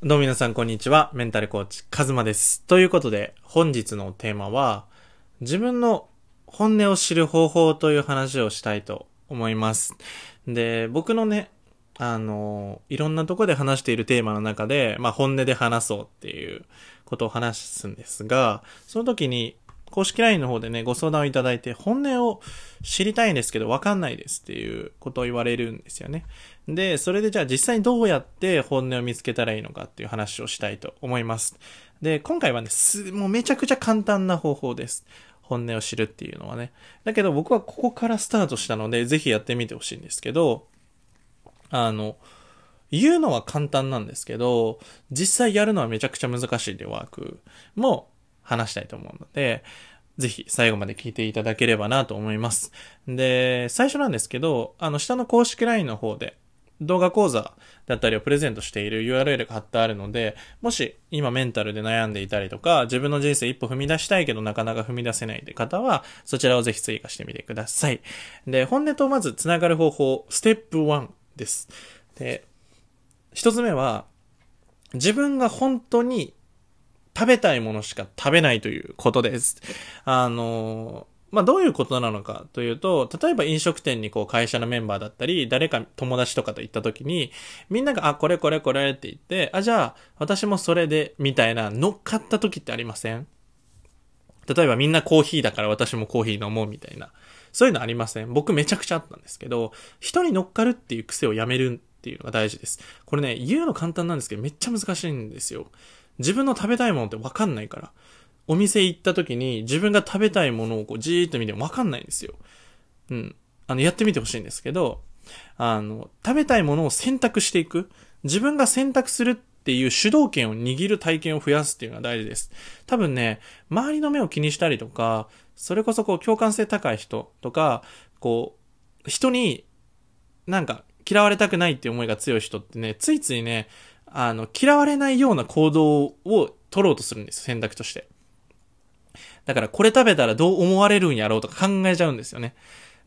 どうも皆さんこんにちは。メンタルコーチ、カズマです。ということで、本日のテーマは、自分の本音を知る方法という話をしたいと思います。で、僕のね、あの、いろんなとこで話しているテーマの中で、まあ本音で話そうっていうことを話すんですが、その時に、公式 LINE の方でね、ご相談をいただいて、本音を知りたいんですけど、わかんないですっていうことを言われるんですよね。で、それでじゃあ実際にどうやって本音を見つけたらいいのかっていう話をしたいと思います。で、今回はね、す、もうめちゃくちゃ簡単な方法です。本音を知るっていうのはね。だけど僕はここからスタートしたので、ぜひやってみてほしいんですけど、あの、言うのは簡単なんですけど、実際やるのはめちゃくちゃ難しいでワークも話したいと思うので、ぜひ最後まで聞いていただければなと思います。で、最初なんですけど、あの、下の公式 LINE の方で、動画講座だったりをプレゼントしている URL が貼ってあるので、もし今メンタルで悩んでいたりとか、自分の人生一歩踏み出したいけどなかなか踏み出せないって方は、そちらをぜひ追加してみてください。で、本音とまずつながる方法、ステップ1です。で、一つ目は、自分が本当に食べたいものしか食べないということです。あの、まあ、どういうことなのかというと、例えば飲食店にこう会社のメンバーだったり、誰か友達とかと行った時に、みんなが、あ、これこれこれって言って、あ、じゃあ私もそれで、みたいな乗っかった時ってありません？例えばみんなコーヒーだから私もコーヒー飲もうみたいな。そういうのありません？僕めちゃくちゃあったんですけど、人に乗っかるっていう癖をやめるっていうのが大事です。これね、言うの簡単なんですけど、めっちゃ難しいんですよ。自分の食べたいものってわかんないから。お店行った時に自分が食べたいものをこうじーっと見てもわかんないんですよ。うん。あの、やってみてほしいんですけど、あの、食べたいものを選択していく。自分が選択するっていう主導権を握る体験を増やすっていうのが大事です。多分ね、周りの目を気にしたりとか、それこそこう共感性高い人とか、こう、人になんか嫌われたくないっていう思いが強い人ってね、ついついね、あの、嫌われないような行動を取ろうとするんです選択として。だからこれ食べたらどう思われるんやろうとか考えちゃうんですよね。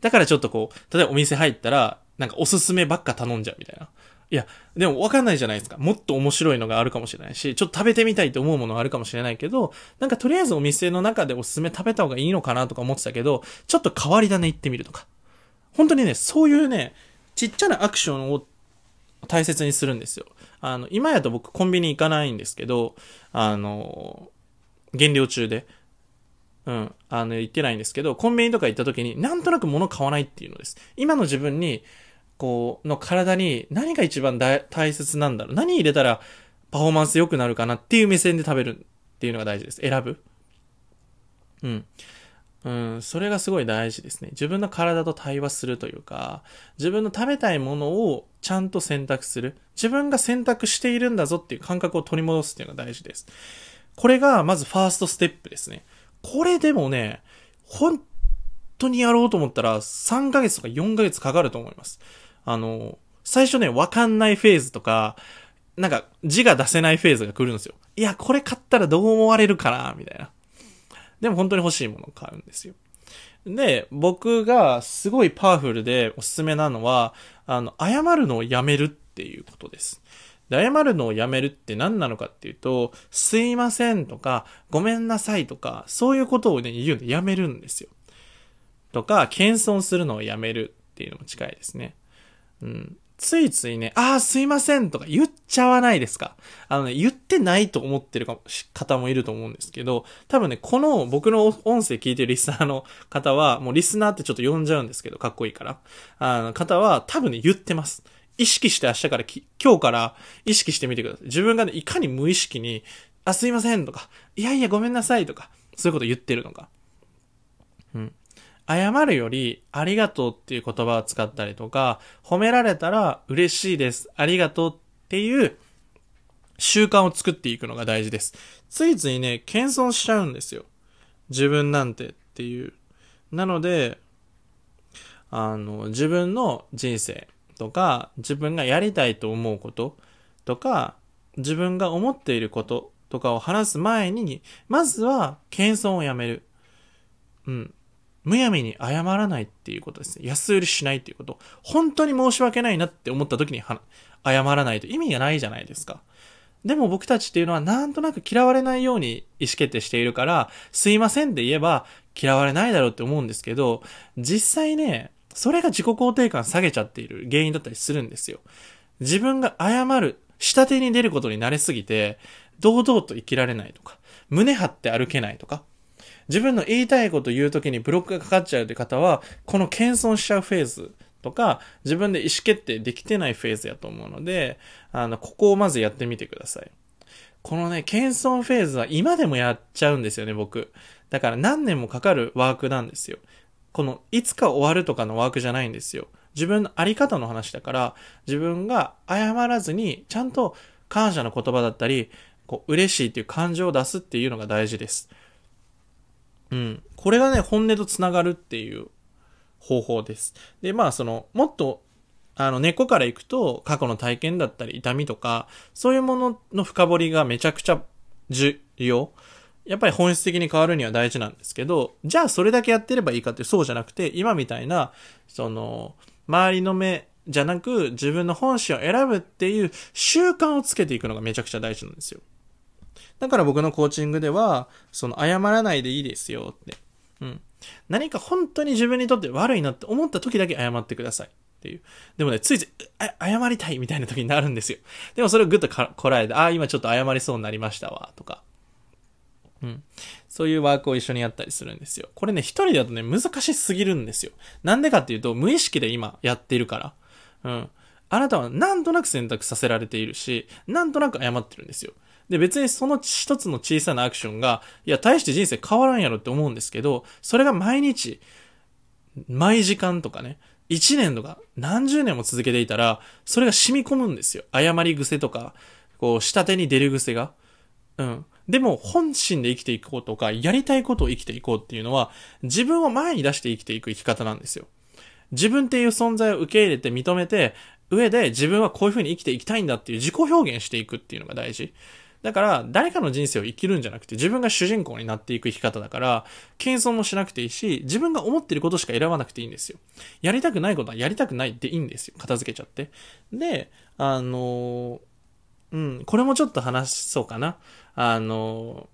だからちょっとこう、例えばお店入ったら、なんかおすすめばっか頼んじゃうみたいな。いや、でもわかんないじゃないですか。もっと面白いのがあるかもしれないし、ちょっと食べてみたいと思うものがあるかもしれないけど、なんかとりあえずお店の中でおすすめ食べた方がいいのかなとか思ってたけど、ちょっと変わり種行ってみるとか。本当にね、そういうね、ちっちゃなアクションを大切にするんですよ。あの、今やと僕コンビニ行かないんですけど、あの、減量中で、うん、あの、行ってないんですけど、コンビニとか行った時になんとなく物買わないっていうのです。今の自分に、こう、の体に何が一番大大切なんだろう何入れたらパフォーマンス良くなるかなっていう目線で食べるっていうのが大事です。選ぶ。うん。うん、それがすごい大事ですね。自分の体と対話するというか、自分の食べたいものをちゃんと選択する。自分が選択しているんだぞっていう感覚を取り戻すっていうのが大事です。これがまずファーストステップですね。これでもね、本当にやろうと思ったら3ヶ月とか4ヶ月かかると思います。あの、最初ね、わかんないフェーズとか、なんか字が出せないフェーズが来るんですよ。いや、これ買ったらどう思われるかなみたいな。でも本当に欲しいものを買うんですよ。で、僕がすごいパワフルでおすすめなのは、あの、謝るのをやめるっていうことです。で、謝るのをやめるって何なのかっていうと、すいませんとか、ごめんなさいとか、そういうことをね、言うのやめるんですよ。とか、謙遜するのをやめるっていうのも近いですね。うん。ついついね、ああ、すいませんとか言っちゃわないですかあのね、言ってないと思ってるかも方もいると思うんですけど、多分ね、この僕の音声聞いてるリスナーの 方は、もうリスナーってちょっと呼んじゃうんですけど、かっこいいから。あの方は多分ね、言ってます。意識して明日からき、今日から意識してみてください。自分がね、いかに無意識に、あ、すいませんとか、いやいやごめんなさいとか、そういうこと言ってるのか。うん。謝るより、ありがとうっていう言葉を使ったりとか、褒められたら嬉しいです。ありがとうっていう習慣を作っていくのが大事です。ついついね、謙遜しちゃうんですよ。自分なんてっていう。なので、あの、自分の人生とか、自分がやりたいと思うこととか、自分が思っていることとかを話す前に、まずは謙遜をやめる。うん。むやみに謝らないっていうことですね。安売りしないっていうこと。本当に申し訳ないなって思った時には謝らないと意味がないじゃないですか。でも僕たちっていうのはなんとなく嫌われないように意思決定しているから、すいませんって言えば嫌われないだろうって思うんですけど、実際ね、それが自己肯定感下げちゃっている原因だったりするんですよ。自分が謝る、下手に出ることに慣れすぎて、堂々と生きられないとか、胸張って歩けないとか、自分の言いたいこと言うときにブロックがかかっちゃうって方は、この謙遜しちゃうフェーズとか、自分で意思決定できてないフェーズやと思うので、あの、ここをまずやってみてください。このね、謙遜フェーズは今でもやっちゃうんですよね、僕。だから何年もかかるワークなんですよ。この、いつか終わるとかのワークじゃないんですよ。自分のあり方の話だから、自分が謝らずに、ちゃんと感謝の言葉だったり、こう、嬉しいっていう感情を出すっていうのが大事です。うん。これがね、本音と繋がるっていう方法です。で、まあ、その、もっと、あの、根っこから行くと、過去の体験だったり、痛みとか、そういうものの深掘りがめちゃくちゃ重要。やっぱり本質的に変わるには大事なんですけど、じゃあそれだけやってればいいかってそうじゃなくて、今みたいな、その、周りの目じゃなく自分の本心を選ぶっていう習慣をつけていくのがめちゃくちゃ大事なんですよ。だから僕のコーチングでは、その謝らないでいいですよって。うん。何か本当に自分にとって悪いなって思った時だけ謝ってください。っていう。でもね、ついつい、謝りたいみたいな時になるんですよ。でもそれをぐっとこらえて、ああ、今ちょっと謝りそうになりましたわ、とか。うん。そういうワークを一緒にやったりするんですよ。これね、一人だとね、難しすぎるんですよ。なんでかっていうと、無意識で今やっているから。うん。あなたはなんとなく選択させられているし、なんとなく謝ってるんですよ。で、別にその一つの小さなアクションが、いや、大して人生変わらんやろって思うんですけど、それが毎日、毎時間とかね、一年とか何十年も続けていたら、それが染み込むんですよ。謝り癖とか、こう、下手に出る癖が。うん。でも、本心で生きていこうとか、やりたいことを生きていこうっていうのは、自分を前に出して生きていく生き方なんですよ。自分っていう存在を受け入れて認めて、上で自分はこういう風に生きていきたいんだっていう自己表現していくっていうのが大事。だから、誰かの人生を生きるんじゃなくて、自分が主人公になっていく生き方だから、謙遜もしなくていいし、自分が思ってることしか選ばなくていいんですよ。やりたくないことはやりたくないっていいんですよ。片付けちゃって。で、あのうん、これもちょっと話そうかな。あの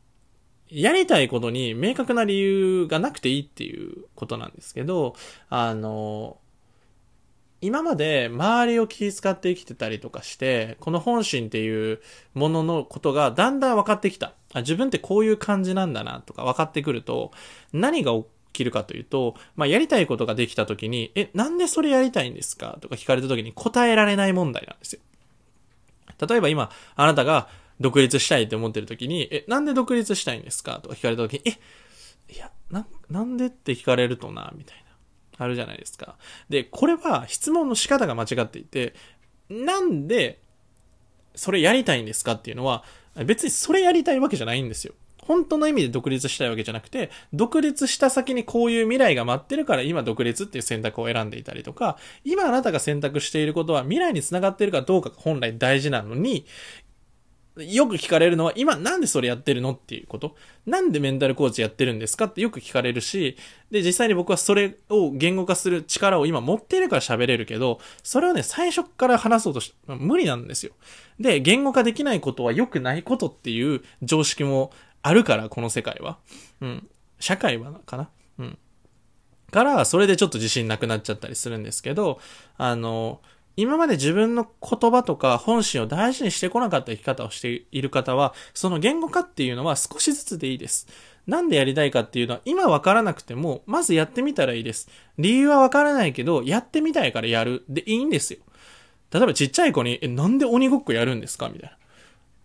やりたいことに明確な理由がなくていいっていうことなんですけど、あの今まで周りを気遣って生きてたりとかして、この本心っていうもののことがだんだん分かってきた。あ自分ってこういう感じなんだなとか分かってくると、何が起きるかというと、まあ、やりたいことができた時に、え、なんでそれやりたいんですか？とか聞かれた時に答えられない問題なんですよ。例えば今、あなたが独立したいって思ってる時に、え、なんで独立したいんですか？とか聞かれた時に、え、いや、な、なんでって聞かれるとな、みたいな。あるじゃないですか。で、これは質問の仕方が間違っていて、なんで、それやりたいんですかっていうのは、別にそれやりたいわけじゃないんですよ。本当の意味で独立したいわけじゃなくて、独立した先にこういう未来が待ってるから今独立っていう選択を選んでいたりとか、今あなたが選択していることは未来につながっているかどうかが本来大事なのに、よく聞かれるのは、今なんでそれやってるのっていうこと？なんでメンタルコーチやってるんですか？ってよく聞かれるし、で、実際に僕はそれを言語化する力を今持ってるから喋れるけど、それをね、最初から話そうとし、無理なんですよ。で、言語化できないことは良くないことっていう常識もあるから、この世界は。うん。社会はかな？うん。から、それでちょっと自信なくなっちゃったりするんですけど、あの、今まで自分の言葉とか本心を大事にしてこなかった生き方をしている方は、その言語化っていうのは少しずつでいいです。なんでやりたいかっていうのは今わからなくても、まずやってみたらいいです。理由はわからないけど、やってみたいからやる。でいいんですよ。例えばちっちゃい子に、え、なんで鬼ごっこやるんですか？みたいな。っ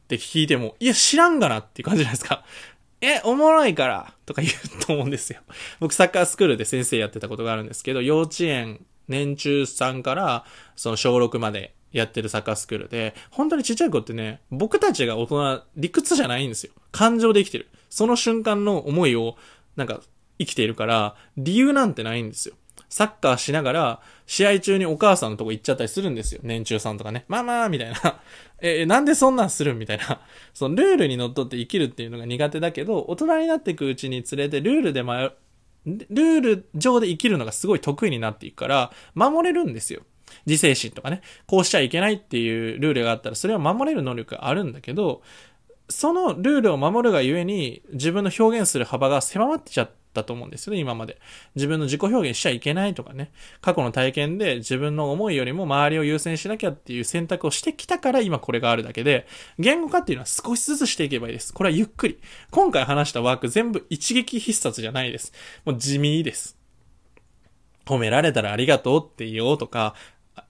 て聞いても、いや、知らんがなっていう感じじゃないですか。え、おもろいからとか言うと思うんですよ。僕サッカースクールで先生やってたことがあるんですけど、幼稚園年中3からその小6までやってるサッカースクールで、本当にちっちゃい子ってね、僕たちが大人、理屈じゃないんですよ。感情で生きてる。その瞬間の思いを、なんか、生きているから、理由なんてないんですよ。サッカーしながら、試合中にお母さんのとこ行っちゃったりするんですよ。年中さんとかね。まあまあ、みたいな。え、なんでそんなんするみたいな。そのルールにのっとって生きるっていうのが苦手だけど、大人になっていくうちにつれて、ルールで迷ルール上で生きるのがすごい得意になっていくから、守れるんですよ。自制心とかね、こうしちゃいけないっていうルールがあったら、それは守れる能力があるんだけど、そのルールを守るがゆえに、自分の表現する幅が狭まってちゃったと思うんですよね、今まで。自分の自己表現しちゃいけないとかね。過去の体験で自分の思いよりも周りを優先しなきゃっていう選択をしてきたから今これがあるだけで、言語化っていうのは少しずつしていけばいいです。これはゆっくり。今回話したワーク全部一撃必殺じゃないです。もう地味です。褒められたらありがとうって言おうとか、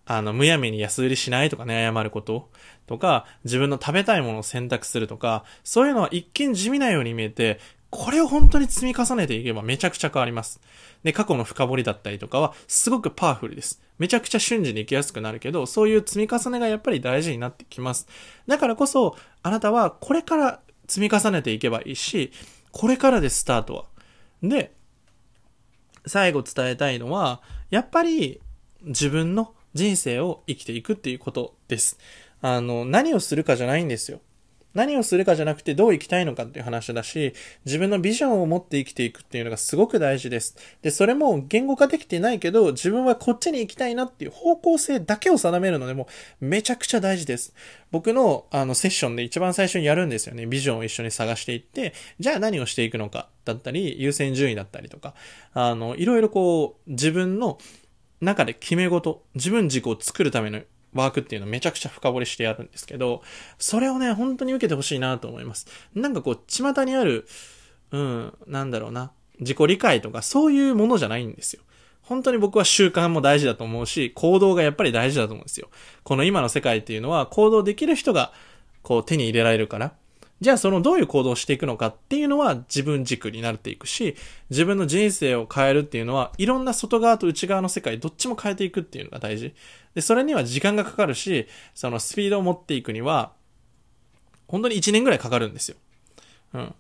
あの、むやみに安売りしないとかね、謝ることとか、自分の食べたいものを選択するとか、そういうのは一見地味なように見えて、これを本当に積み重ねていけばめちゃくちゃ変わります。で、過去の深掘りだったりとかはすごくパワフルです。めちゃくちゃ瞬時に行きやすくなるけど、そういう積み重ねがやっぱり大事になってきます。だからこそ、あなたはこれから積み重ねていけばいいし、これからでスタートは。で、最後伝えたいのは、やっぱり自分の人生を生きていくっていうことです。あの、何をするかじゃないんですよ。何をするかじゃなくてどう生きたいのかっていう話だし、自分のビジョンを持って生きていくっていうのがすごく大事です。で、それも言語化できてないけど、自分はこっちに行きたいなっていう方向性だけを定めるのでもめちゃくちゃ大事です。僕のあのセッションで一番最初にやるんですよね。ビジョンを一緒に探していって、じゃあ何をしていくのかだったり、優先順位だったりとか、あの、いろいろこう、自分の中で決め事、自分軸を作るためのワークっていうのをめちゃくちゃ深掘りしてやるんですけど、それをね、本当に受けてほしいなと思います。なんかこう、巷にある、うん、なんだろうな、自己理解とかそういうものじゃないんですよ。本当に僕は習慣も大事だと思うし、行動がやっぱり大事だと思うんですよ。この今の世界っていうのは行動できる人がこう手に入れられるから、じゃあそのどういう行動をしていくのかっていうのは自分軸になっていくし、自分の人生を変えるっていうのは、いろんな外側と内側の世界どっちも変えていくっていうのが大事。で、それには時間がかかるし、そのスピードを持っていくには、本当に1年ぐらいかかるんですよ。うん。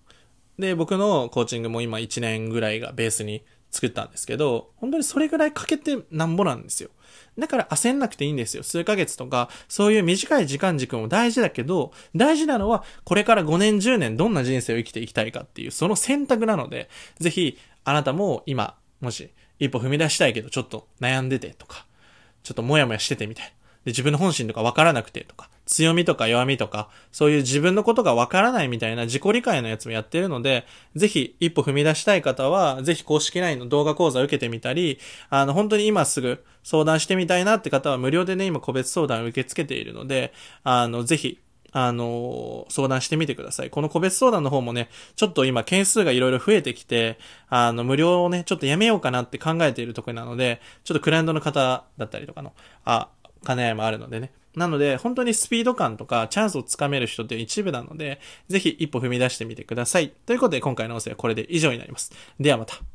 で、僕のコーチングも今1年ぐらいがベースに作ったんですけど、本当にそれぐらいかけてなんぼなんですよ。だから焦んなくていいんですよ。数ヶ月とか、そういう短い時間軸も大事だけど、大事なのは、これから5年、10年、どんな人生を生きていきたいかっていう、その選択なので、ぜひ、あなたも今、もし、一歩踏み出したいけど、ちょっと悩んでてとか、ちょっともやもやしててみたい。で、自分の本心とかわからなくてとか、強みとか弱みとか、そういう自分のことがわからないみたいな自己理解のやつもやってるので、ぜひ一歩踏み出したい方は、ぜひ公式 LINE の動画講座を受けてみたり、あの、本当に今すぐ相談してみたいなって方は無料でね、今個別相談を受け付けているので、あの、ぜひ、あの、相談してみてください。この個別相談の方もね、ちょっと今件数がいろいろ増えてきて、あの、無料をね、ちょっとやめようかなって考えているところなので、ちょっとクライアントの方だったりとかの、あ、兼ね合いもあるのでね、なので、本当にスピード感とかチャンスをつかめる人って一部なので、ぜひ一歩踏み出してみてください。ということで、今回の音声はこれで以上になります。ではまた。